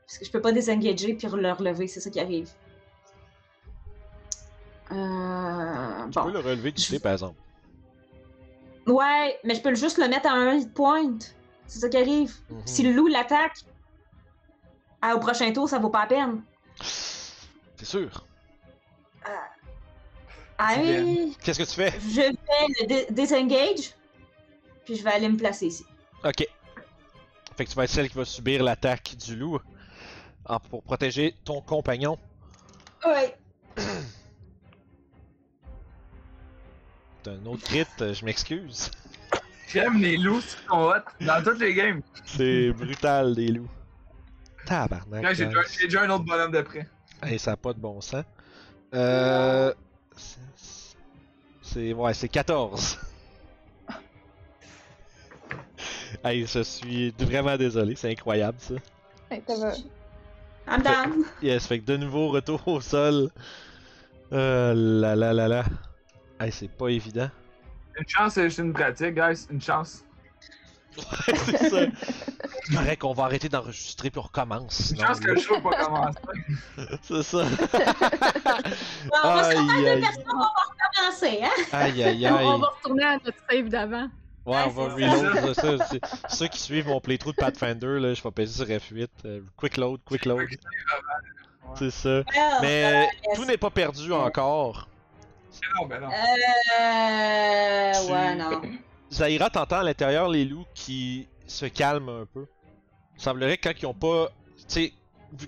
S4: Parce que je peux pas désengager puis le relever, c'est ça qui arrive. Euh...
S1: Tu peux le relever du
S4: Je-
S1: par exemple.
S4: Ouais, mais je peux juste le mettre à un hit point. C'est ça qui arrive.
S1: Mhm.
S4: Si le loup l'attaque, ah, au prochain tour, ça vaut pas la peine.
S1: C'est sûr?
S4: Ah oui,
S1: Qu'est-ce que tu fais?
S4: je vais le disengage, puis je vais aller me placer ici.
S1: Ok. Fait que tu vas être celle qui va subir l'attaque du loup pour protéger ton compagnon.
S4: Ouais.
S1: T'as un autre crit, euh, je m'excuse.
S2: J'aime les loups qui sont hot dans toutes les games.
S1: C'est brutal, des loups. Tabarnak.
S2: Là, j'ai déjà, un autre bonhomme de près.
S1: Hey, ça a pas de bon sens. Euh. c'est-. Ouais, c'est 14. hey, je suis vraiment désolé, c'est incroyable ça.
S5: Hey, ça va.
S4: I'm down.
S1: Yes, fait que de nouveau retour au sol. Euh là là là là. Hey, c'est pas évident.
S2: Une chance, c'est juste une pratique, guys. Une chance.
S1: Ouais, c'est ça. Correct qu'on va arrêter d'enregistrer puis on recommence. Sinon,
S2: chance que le show n'a pas commencé.
S1: C'est ça.
S4: Bon, on va se
S1: aïe, aïe,
S4: personnes, on va recommencer, hein?
S1: aïe, aïe,
S3: On, on va retourner à notre save d'avant.
S1: Ouais, on va reload. Ça, ceux qui suivent mon playthrough de Pathfinder, là, je vais passer sur F8. euh, quick load, quick load. C'est ça.
S4: Ah,
S1: Mais tout n'est pas perdu encore.
S2: Non, ben non.
S4: Euh.
S1: Tu-
S4: Ouais, non.
S1: Zaira t'entends à l'intérieur les loups qui se calment un peu. Semblerait que quand ils ont pas.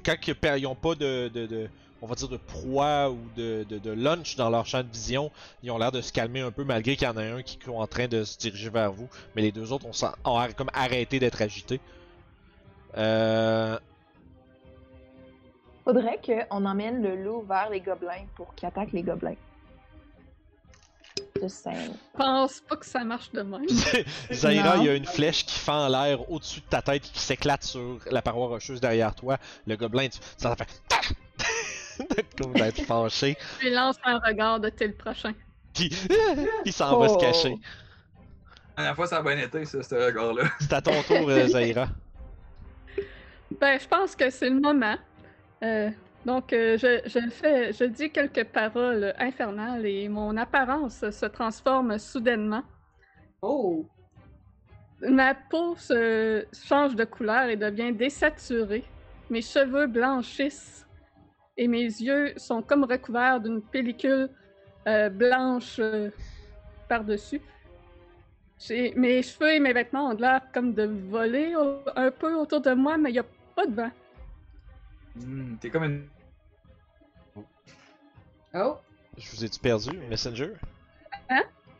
S1: Quand ils per- ils ont pas de, On va dire de proie ou de, lunch dans leur champ de vision, ils ont l'air de se calmer un peu malgré qu'il y en a un qui est en train de se diriger vers vous. Mais les deux autres ont, comme arrêté d'être agités. Euh.
S5: Faudrait qu'on emmène le loup vers les gobelins pour qu'il attaque les gobelins.
S3: Je pense pas que ça marche de même.
S1: Zaira, il y a une flèche qui fend en l'air au-dessus de ta tête qui s'éclate sur la paroi rocheuse derrière toi. Le gobelin, tu, ça fait. Comme d'être fâché.
S3: Je lance un regard de t'es le prochain.
S1: Puis il s'en va se
S5: Oh.
S1: cacher.
S2: La dernière fois, ça a bien été, ça, ce regard-là.
S1: C'est à ton tour, euh, Zaira.
S3: Ben, je pense que c'est le moment. Euh, donc, euh, je, je fais, je dis quelques paroles infernales et mon apparence se transforme soudainement.
S4: Oh.
S3: Ma peau se change de couleur et devient désaturée. Mes cheveux blanchissent et mes yeux sont comme recouverts d'une pellicule euh, blanche euh, par-dessus. Mes cheveux et mes vêtements ont l'air comme de voler au- un peu autour de moi, mais il n'y a pas de vent.
S2: Hmm, T'es comme une.
S4: Oh.
S1: Je vous ai-tu perdu, Messenger?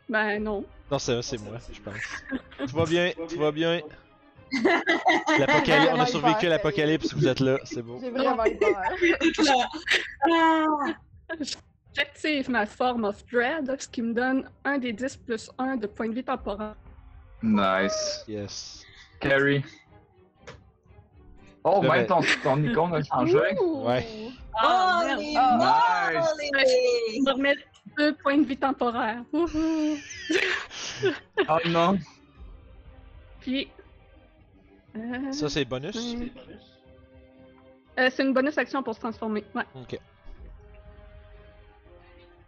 S3: Ben non.
S1: Non, c'est c'est moi, je pense. Tout va bien, tout va bien. L'apocalypse, on a survécu à l'apocalypse, vous êtes là, c'est beau.
S5: J'ai vraiment eu peur.
S4: Ah.
S3: J'active ma forme of dread, ce qui me donne un des 10 plus 1 de points de vie temporaire.
S2: Nice.
S1: Yes.
S2: Carry. Oh, même
S1: ben-
S2: ton, ton icône a changé.
S1: Ouais.
S3: Ah,
S4: Oh,
S5: Ah,
S3: me remets deux points de vie temporaires. Wouhou.
S2: Oh non.
S3: Puis. euh,
S1: Ça, c'est bonus?
S3: hmm. Euh, c'est une bonus action pour se transformer. Ouais.
S1: Ok.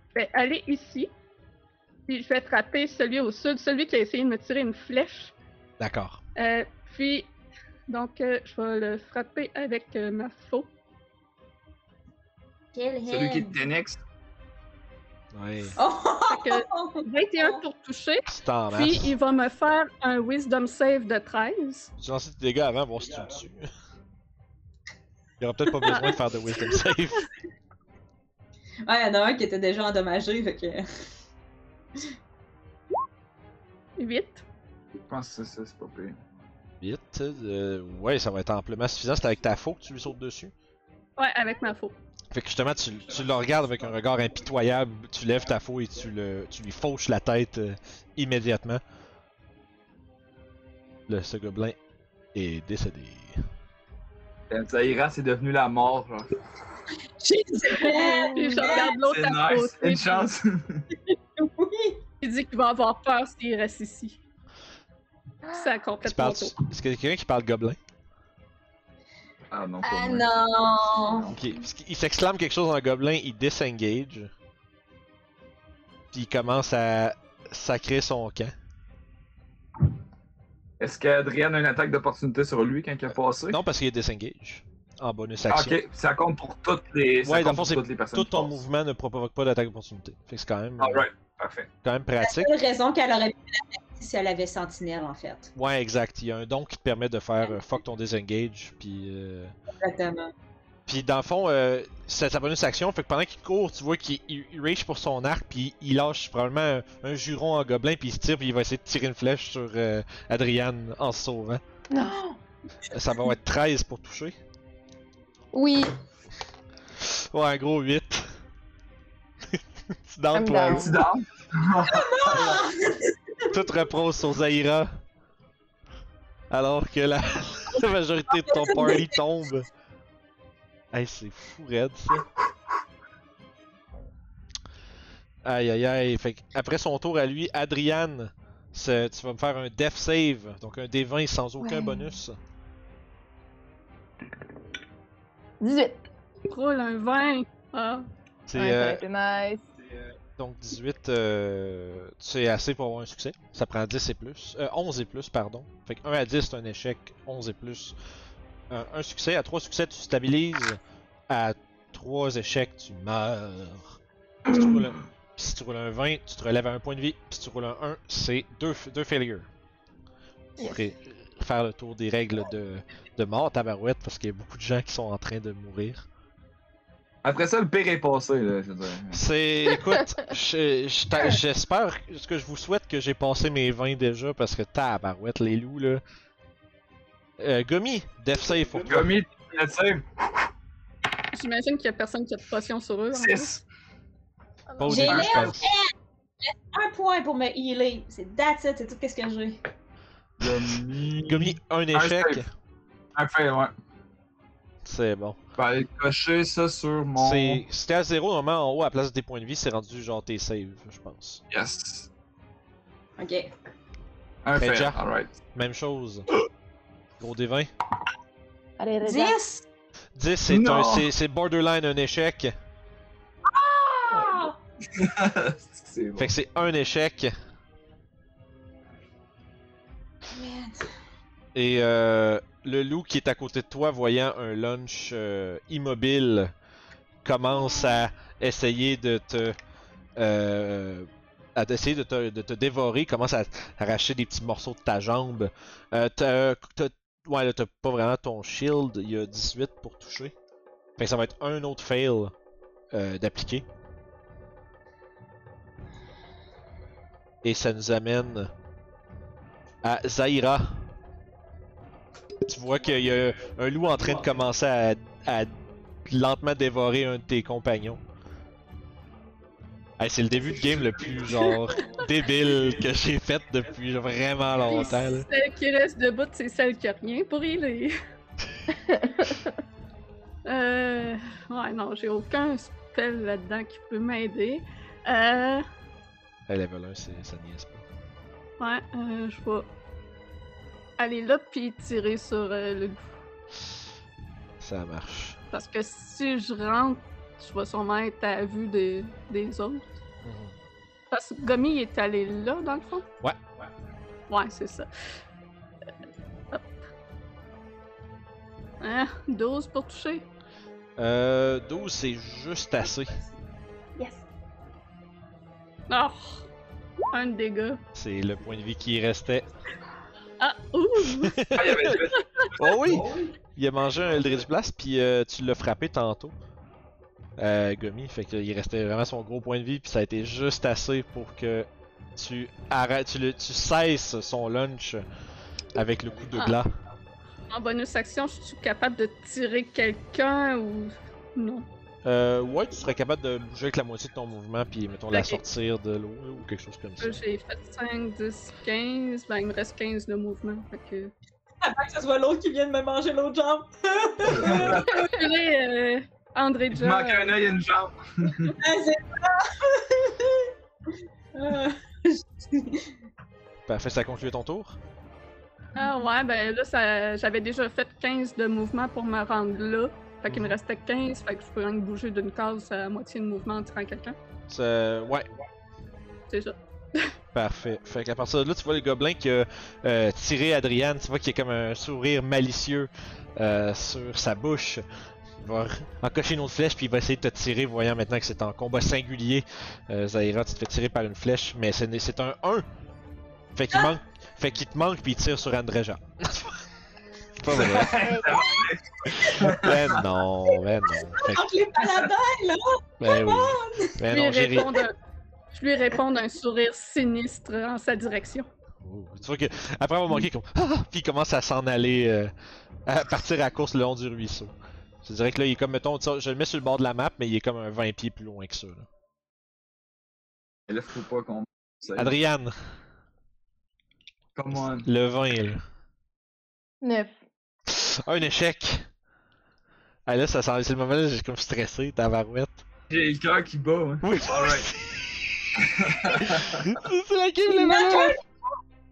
S3: Je vais aller ici. Puis je vais frapper celui au sud, celui qui a essayé de me tirer une flèche.
S1: D'accord.
S3: Euh, puis, donc, euh, je vais le frapper avec euh, ma faux.
S4: Quel
S2: Celui qui te dénexe.
S1: Ouais.
S4: Oh.
S3: Fait que 21 pour toucher.
S1: C'est en masse.
S3: Puis, il va me faire un Wisdom Save de 13.
S1: Tu lances tes dégâts avant, voir si tu tues. Il aura peut-être pas besoin de faire de wisdom save.
S4: Ouais, il y en a un qui était déjà endommagé, fait que.
S3: 8.
S2: Je pense que c'est ça, c'est pas pire.
S1: Vite. euh, ouais, ça va être amplement suffisant. C'est avec ta faux que tu lui sautes dessus?
S3: Ouais, avec ma faux.
S1: Fait que justement, tu, tu le regardes avec un regard impitoyable. Tu lèves ta faux et tu, le, tu lui fauches la tête euh, immédiatement. Le, ce gobelin est décédé.
S2: Euh, Zaira, c'est devenu la mort, genre.
S3: Puis je regarde l'autre
S2: C'est
S3: à
S2: nice.
S3: côté.
S2: Une chance.
S4: Oui.
S3: Il dit qu'il va avoir peur s'il reste ici. Ça
S1: Tu
S3: complète
S1: parles,
S3: mon tour.
S1: est-ce qu'il y a quelqu'un qui parle gobelin?
S2: Ah non, pas
S4: Ah
S2: moi.
S4: non.
S1: Ok. Qu'il s'exclame quelque chose en gobelin, il disengage. Puis il commence à sacrer son camp.
S2: Est-ce qu'Adrienne a une attaque d'opportunité sur lui quand il a passé?
S1: Non, parce qu'il est disengage. En bonus
S2: Ah,
S1: action.
S2: ok, ça compte pour toutes les, ça
S1: Ouais, dans le
S2: compte
S1: fond,
S2: pour
S1: c'est
S2: toutes les personnes.
S1: Tout ton
S2: passent.
S1: mouvement ne provoque pas d'attaque d'opportunité. Fait que c'est quand même, euh,
S2: Alright, parfait.
S1: quand même
S4: La
S1: pratique.
S4: seule raison qu'elle aurait pu l'attaquer, c'est si elle avait Sentinelle, en fait.
S1: Ouais, exact. Il y a un don qui te permet de faire euh, fuck ton disengage. Puis, euh,
S4: Exactement.
S1: puis dans le fond, euh, c'est sa bonus action. Fait que pendant qu'il court, tu vois qu'il il, il reach pour son arc. Puis il lâche probablement un, un juron en gobelin. Puis il se tire. Puis il va essayer de tirer une flèche sur euh, Adriane en se sauvant.
S5: Non!
S1: Ça va être 13 pour toucher.
S5: Oui,
S1: Ouais, un gros 8. tu dans
S5: I'm
S1: toi.
S5: down.
S2: Tu dors?
S1: Tout repose sur Zaira. Alors que la, la majorité de ton party tombe. Hey, c'est fou raide ça. Aïe aïe aïe. Fait que après son tour à lui, Adriane, c'est- tu vas me faire un death save. Donc un D20 sans aucun
S5: Ouais.
S1: bonus.
S5: 18.
S3: Roule un 20. Ah.
S1: C'est
S5: Ouais,
S1: euh,
S5: nice.
S1: Donc 18, euh, c'est assez pour avoir un succès. Ça prend 10 et plus. Euh, 11 et plus, pardon. Fait que 1 à 10, c'est un échec. 11 et plus, un, un succès. À 3 succès, tu stabilises. À 3 échecs, tu meurs. Si tu, roules un, si tu roules un 20, tu te relèves à un point de vie. Si tu roules un 1, c'est 2 deux failures.
S5: Yes.
S1: Faire le tour des règles de, de mort, tabarouette, parce qu'il y a beaucoup de gens qui sont en train de mourir.
S2: Après ça, le pire est passé, là, je veux dire.
S1: C'est. Écoute, je- je t'a- j'espère. Ce que je vous souhaite que j'ai passé mes 20 déjà parce que tabarouette, les loups là. Euh, Gummy, Death Save pour toi.
S2: Gummy, tu sais,
S3: J'imagine qu'il y a personne qui a de potion sur eux. en plus.
S2: 6.
S1: Pas au
S4: J'ai l'air. Un point pour me healer. C'est that's it, c'est tout ce que j'ai.
S2: Gummy.
S1: Gummy, un
S2: Un
S1: échec.
S2: Un fail, ouais.
S1: C'est bon.
S2: Je vais aller cocher ça sur mon.
S1: T'es à 0 normalement en haut à la place des points de vie, c'est rendu genre tes saves, je pense.
S2: Yes.
S4: Ok.
S2: Un fail,
S1: Fedja.
S2: alright.
S1: Même chose. Gros des 20.
S5: Allez, Reda.
S4: 10!
S1: 10, c'est un. c'est- borderline un échec.
S4: Ah!
S2: bon.
S1: Fait que c'est un échec. Et euh, le loup qui est à côté de toi, voyant un lunch euh, immobile, commence à essayer de te. Euh, à essayer de te, de te dévorer, commence à arracher des petits morceaux de ta jambe. T'as, ouais, là, t'as pas vraiment ton shield, il y a 18 pour toucher. Fait que ça va être un autre fail d'appliquer. Et ça nous amène à Zaira. Tu vois qu'il y a un loup en train de commencer à, à lentement dévorer un de tes compagnons. Hey, c'est le début de game le plus genre débile que j'ai fait depuis vraiment longtemps. là.
S3: Celle qui reste debout, c'est celle qui a rien pour healer. euh. Ouais, non, j'ai aucun spell là-dedans qui peut m'aider. Euh.
S1: Hey, level 1, c'est- ça niaise pas.
S3: Ouais, euh, je vais aller là puis tirer sur euh, le loup.
S1: Ça marche.
S3: Parce que si je rentre, je vais sûrement être à la vue des, des autres.
S1: Mhm.
S3: Parce que Gummy est allé là, dans le fond?
S1: Ouais.
S3: Ouais, c'est ça. Euh, hop. Hein? 12 pour toucher?
S1: Euh, 12, c'est juste assez.
S5: Yes.
S3: Oh! Un dégât.
S1: C'est le point de vie qui restait.
S3: Ah! Ouh!
S2: Ah, il y avait deux.
S1: Oh oui! Il a mangé un Eldritch Blast, puis euh, tu l'as frappé tantôt. Euh, Gummy, fait qu'il restait vraiment son gros point de vie, puis ça a été juste assez pour que tu arrêtes, tu, le, tu cesses son lunch avec le coup de
S3: Ah.
S1: glas.
S3: En bonus action, je suis capable de tirer quelqu'un ou. Non?
S1: Euh, ouais, tu serais capable de bouger avec la moitié de ton mouvement, puis mettons la sortir de l'eau ou quelque chose comme ça.
S3: J'ai fait 5, 10, 15. Ben, il me reste 15 de mouvement. Fait que.
S4: Avant que ce soit l'autre qui vienne me manger l'autre jambe.
S3: Euh, André
S2: Il
S3: John.
S2: manque un œil et une jambe.
S4: Ah, c'est ça!
S1: Parfait, ça conclut ton tour?
S3: Ah ouais, ben là, ça... j'avais déjà fait 15 de mouvement pour me rendre là. Fait qu'il me restait 15, fait que je peux rien bouger d'une case à moitié de mouvement en tirant quelqu'un.
S1: Ça- Ouais,
S3: C'est ça.
S1: Parfait. Fait qu'à partir de là, tu vois le gobelin qui a euh, tiré Adrian. Tu vois qu'il y a comme un sourire malicieux euh, sur sa bouche. Il va encocher une autre flèche, puis il va essayer de te tirer, voyant maintenant que c'est en combat singulier. Euh, Zaira, tu te fais tirer par une flèche, mais c'est c'est un 1. Fait qu'il manque. Fait qu'il te manque, puis il tire sur Andreja. c'est pas vrai. ben non, ben non.
S4: Entre les paladins, là!
S1: ben oui.
S3: Je lui,
S1: non, j'ai ri-
S3: réponds d'un... je lui réponds d'un sourire sinistre en sa direction.
S1: Oh, Tu vois que après avoir manqué, comme ah, puis il commence à s'en aller, euh, à partir à la course le long du ruisseau. Je dirais que là, il est comme mettons, je le mets sur le bord de la map, mais il est comme un 20 pieds plus loin que ça. Là.
S2: Et là, faut pas qu'on.
S1: Adrian,
S2: Come on.
S1: le 20 là.
S5: 9.
S1: Un échec. Ah là, ça sent, c'est le moment là, j'ai comme stressé, tabarouette.
S2: J'ai le cœur qui bat, hein.
S1: Oui,
S2: Alright.
S1: c'est la game le malade.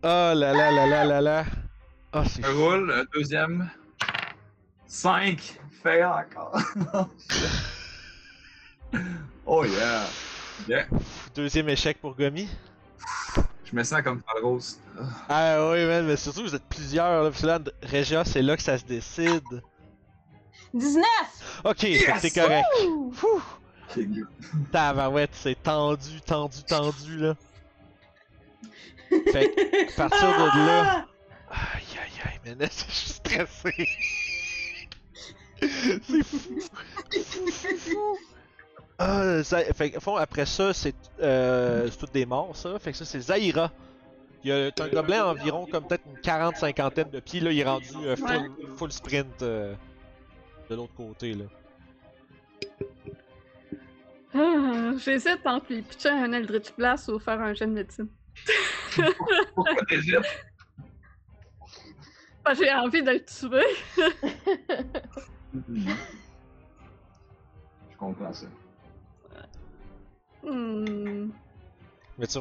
S1: Oh là là là là là là. Oh, c'est
S2: roule, un deuxième. 5. Fail encore. oh yeah. Yeah.
S1: Deuxième échec pour Gomi.
S2: Je me sens comme Rose.
S1: Ah oui, man, mais surtout vous êtes plusieurs là. Parce que là, Regia, c'est là que ça se décide.
S4: 19!
S1: Ok,
S2: Yes!
S1: c'est correct.
S2: Good.
S1: Tabarouette, c'est tendu, tendu, tendu là. Fait que, à partir de là. Aïe aïe aïe, man, je suis stressé. c'est fou. C'est fou. Ah, ça, fait que, fond, après ça, c'est euh, toutes des morts, ça. Fait que ça, c'est Zaira. Il y a t'as un gobelin environ comme peut-être une 40-50 de pieds. Là, il est rendu euh, full, full sprint euh, de l'autre côté. Là.
S3: Ah, J'hésite entre lui pitcher un Eldritch Blast ou faire un jet de médecine.
S2: Pourquoi t'hésites?
S3: J'ai envie de le tuer.
S2: Je comprends ça.
S3: Hmm.
S1: Mais tu,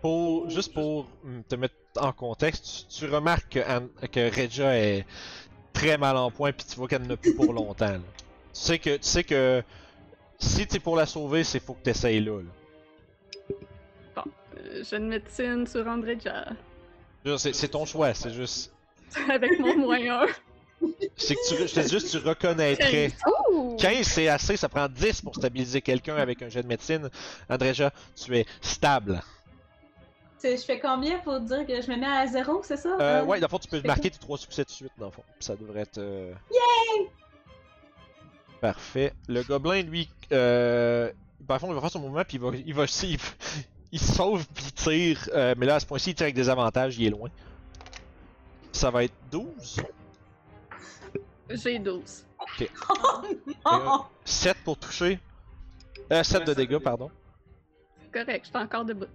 S1: pour, juste pour te mettre en contexte, tu, tu remarques que, Anne- que Regia est très mal en point, puis tu vois qu'elle n'en a plus pour longtemps. là. Tu sais que, tu sais que si t'es pour la sauver, c'est faut que t'essayes là. là.
S3: Euh, Jet de médecine sur Andreja.
S1: C'est ton choix, c'est juste.
S3: Avec mon 1.
S1: C'est que tu, je te dis juste, tu reconnaîtrais.
S5: Ouh!
S1: 15 c'est assez, ça prend 10 pour stabiliser quelqu'un avec un jet de médecine. Andreja, tu es stable.
S4: Tu- Je fais combien pour dire que je me mets à zéro, c'est ça?
S1: Euh,
S4: Euh,
S1: ouais, dans le fond, tu peux marquer tes 3 succès de suite, dans le fond. Ça devrait être. euh, Parfait. Le gobelin, lui, euh... dans le fond, il va faire son mouvement, puis il va, il va, il, sauve, puis il tire. euh, mais là, à ce point-ci, il tire avec des avantages, il est loin. Ça va être 12.
S3: J'ai 12.
S4: Oh,
S1: 7 pour toucher. Euh, 7 de dégâts, pardon.
S3: Correct, je suis encore debout.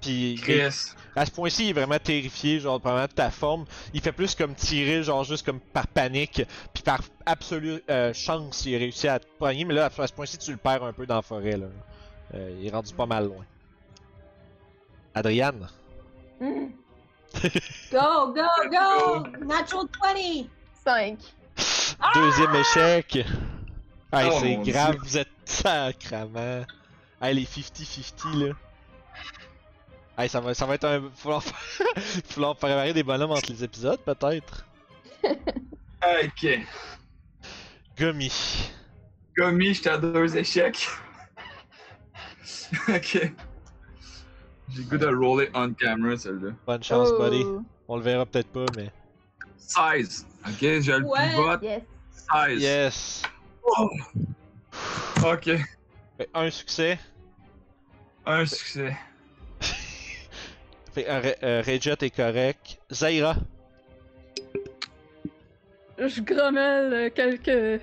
S1: Puis
S2: Chris.
S1: à ce point-ci, il est vraiment terrifié, genre, vraiment de ta forme. Il fait plus comme tirer, genre, juste comme par panique. Puis par absolue euh, chance, il a réussi à te pogner. Mais là, à ce point-ci, tu le perds un peu dans la forêt, là. Euh, il est rendu pas mal loin. Adriane?
S5: Hmm.
S4: Go, go, go! Natural 20!
S5: 5.
S1: Deuxième échec. Hey,
S2: Oh,
S1: c'est grave,
S2: Dieu.
S1: vous êtes sacrament. Hey, les 50-50 là. Hey, ça va, ça va être un. Falloir, falloir préparer des bonhommes entre les épisodes, peut-être.
S2: Ok.
S1: Gummy.
S2: Gummy, j'étais à deux échecs. ok. J'ai le goût de roller on camera, celle-là.
S1: Bonne chance,
S5: Oh.
S1: buddy. On le verra peut-être pas, mais.
S2: 16. Ok, j'ai le
S4: Ouais.
S5: Yes.
S2: 16.
S1: Yes!
S2: Oh. Ok.
S1: Fait un succès.
S2: Un succès.
S1: Fait un euh, t'es correct. Zaira.
S3: Je grommelle euh, quelques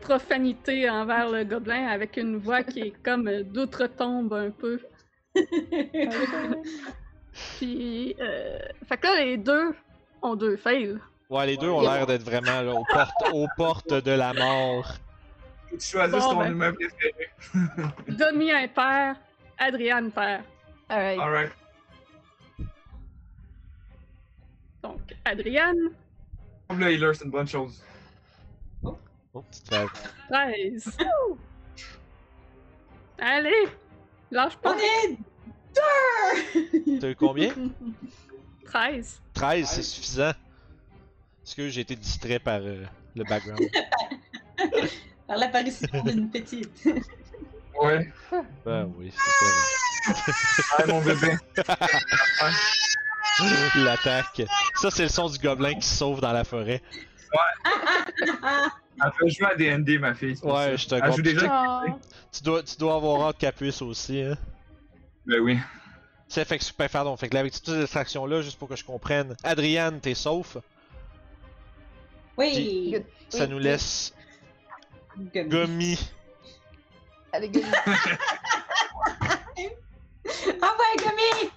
S3: profanités envers le gobelin avec une voix qui est comme euh, d'outre-tombe un peu. Puis, euh, fait que là, les deux ont deux fails.
S1: Ouais, les deux ont l'air d'être vraiment là, aux, portes, aux portes de la mort.
S2: Tu choisisses
S3: Bon,
S2: ton
S3: ben.
S2: humain préféré.
S3: Demi impair, Adriane pair.
S5: Alright.
S2: Alright.
S3: Donc, Adriane,
S2: Comme le healer, c'est une bonne chose.
S1: Oh, petite fête.
S3: 13. Allez, lâche pas.
S4: On est deux!
S1: T'as eu combien?
S3: 13.
S1: 13, c'est suffisant. Parce que j'ai été distrait par euh, le background?
S4: Par l'apparition d'une petite.
S2: Ouais.
S1: Ben oui, c'est
S2: Ouais, mon bébé.
S1: L'attaque. Ça, c'est le son du gobelin qui se sauve dans la forêt.
S2: Elle fait jouer à DND, ma fille.
S1: Ouais,
S2: ça.
S1: je te comprends.
S2: déjà.
S5: Oh.
S1: Tu dois, tu dois avoir hâte qu'elle puisse aussi, hein.
S2: Ben oui.
S1: C'est fait que super, pardon. Fait que là, avec toutes ces distractions-là, juste pour que je comprenne, Adriane, t'es sauf.
S4: Oui!
S5: Good.
S1: Ça
S5: Oui,
S1: nous laisse
S4: Gummy.
S1: Gummy.
S5: Allez.
S4: Ah ouais, Gummy!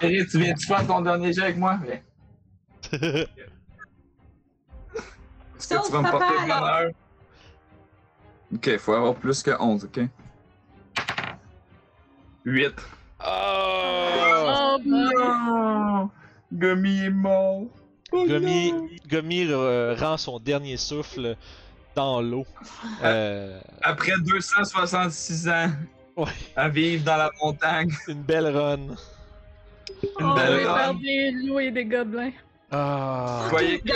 S2: Eric, tu viens-tu faire ton dernier jet avec moi? Viens. Est-ce que tu vas me
S4: papa,
S2: porter
S4: alors.
S2: bonheur? Ok, faut avoir plus que 11, ok? 8.
S1: oh!
S3: Oh.
S2: Non! Gummy est mort! Oh!
S1: Gummy euh, rend son dernier souffle dans l'eau. Euh,
S2: Après 266 ans,
S1: Ouais.
S2: à vivre dans la montagne.
S1: Une belle run.
S2: Une
S3: On
S2: belle
S3: va
S2: run.
S3: faire des loups et des gobelins.
S1: Ah.
S2: Vous voyez que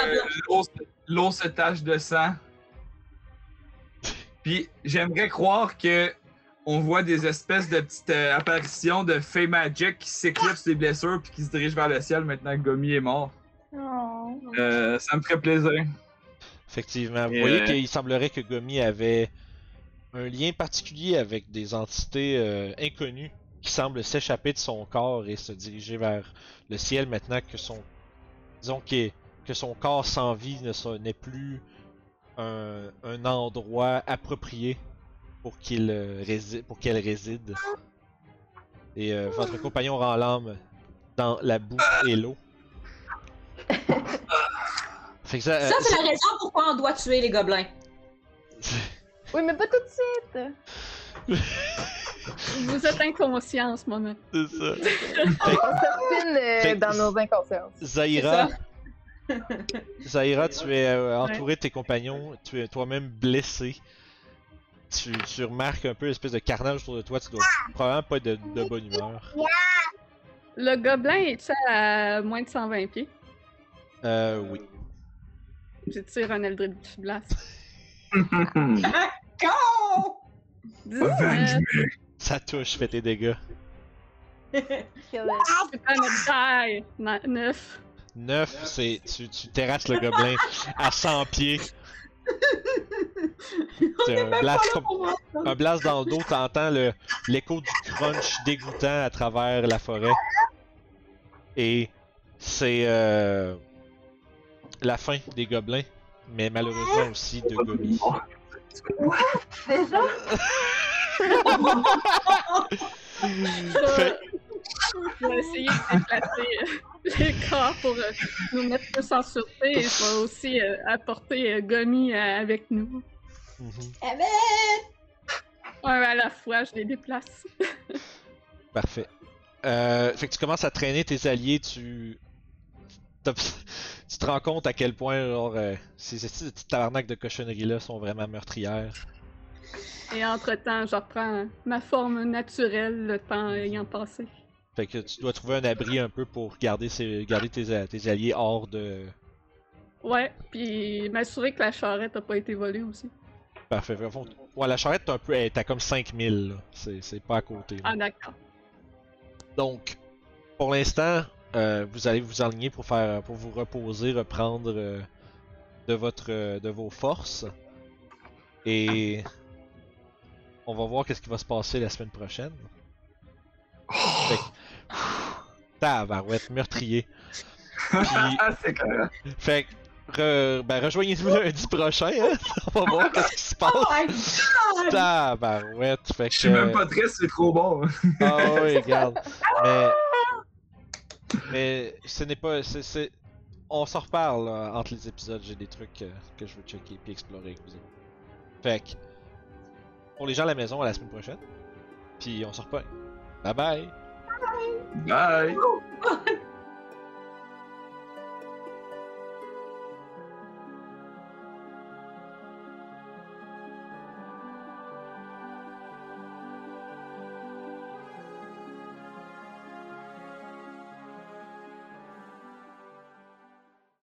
S2: l'eau se- l'eau se tache de sang. Puis j'aimerais croire que on voit des espèces de petites euh, apparitions de fées magiques qui s'éclipsent des blessures puis qui se dirigent vers le ciel maintenant que Gomi est mort.
S5: Oh.
S2: Euh, ça me ferait plaisir.
S1: Effectivement. Vous
S2: Et,
S1: voyez
S2: euh,
S1: qu'il semblerait que Gomi avait un lien particulier avec des entités euh, inconnues qui semblent s'échapper de son corps et se diriger vers le ciel maintenant que son. Disons que, que son corps sans vie n'est plus un, un endroit approprié pour qu'il pour qu'elle réside. Et euh, votre compagnon rend l'âme dans la boue et l'eau. Fait que ça,
S4: Ça, c'est la raison pourquoi on doit tuer les gobelins.
S5: Oui, mais pas tout de suite.
S3: Vous êtes inconscient en ce moment.
S1: c'est ça.
S5: On s'obstine euh, dans nos inconsciences.
S1: Zaira, Zaira, tu es euh, entouré de tes compagnons, tu es toi-même blessé. Tu, tu remarques un peu l'espèce de carnage autour de toi, tu dois probablement pas être de, de bonne humeur.
S3: Le gobelin est à moins de 120 pieds?
S1: Euh, oui.
S3: Je tire un Eldritch Blast.
S4: Go!
S3: 19!
S1: Ça touche, fais tes dégâts.
S5: It.
S3: C'est pas notre die! 9.
S1: 9, c'est. Tu, tu terrasses le gobelin à 100 pieds. C'est un blast, un blast dans le dos, t'entends le- l'écho du crunch dégoûtant à travers la forêt. Et c'est euh, la fin des gobelins, mais malheureusement aussi de Gomi.
S5: Déjà?
S1: Fait-
S3: Je vais essayer de déplacer euh, les corps pour euh, nous mettre plus en sûreté et je vais aussi euh, apporter euh, Gomi avec nous. Un à la fois, je les déplace.
S1: Parfait. Euh, fait que tu commences à traîner tes alliés, tu. T'as- Tu te rends compte à quel point genre, euh, ces ces petites tabarnak de cochonneries-là sont vraiment meurtrières.
S3: Et entre-temps, je reprends ma forme naturelle, le temps ayant passé.
S1: Fait que tu dois trouver un abri un peu pour garder, ces, garder tes, a- tes alliés hors de.
S3: Ouais, puis m'assurer que la charrette a pas été volée aussi.
S1: Parfait. Ouais, la charrette, t'as un peu, à comme 5000, là. C'est c'est pas à côté. là.
S3: Ah, d'accord.
S1: Donc, pour l'instant, euh, vous allez vous aligner pour faire, pour vous reposer, reprendre euh, de votre, euh, de vos forces, et on va voir qu'est-ce qui va se passer la semaine prochaine. Fait que, tabarouette, meurtrier. Puis,
S2: Ah, c'est clair.
S1: fait que, re- ben, rejoignez-nous lundi prochain, hein? On va voir qu'est-ce qui se passe.
S4: Oh my god!
S1: Tabarouette, fait que.
S2: Je suis même pas triste, c'est trop bon.
S1: Ah oui, regarde. Mais. Mais ce n'est pas. c'est- c'est- On s'en reparle là, entre les épisodes. J'ai des trucs euh, que je veux checker puis explorer avec vous. autres. Fait que. Pour les gens à la maison, à la semaine prochaine. Puis on se reparle. Bye bye!
S2: Bye!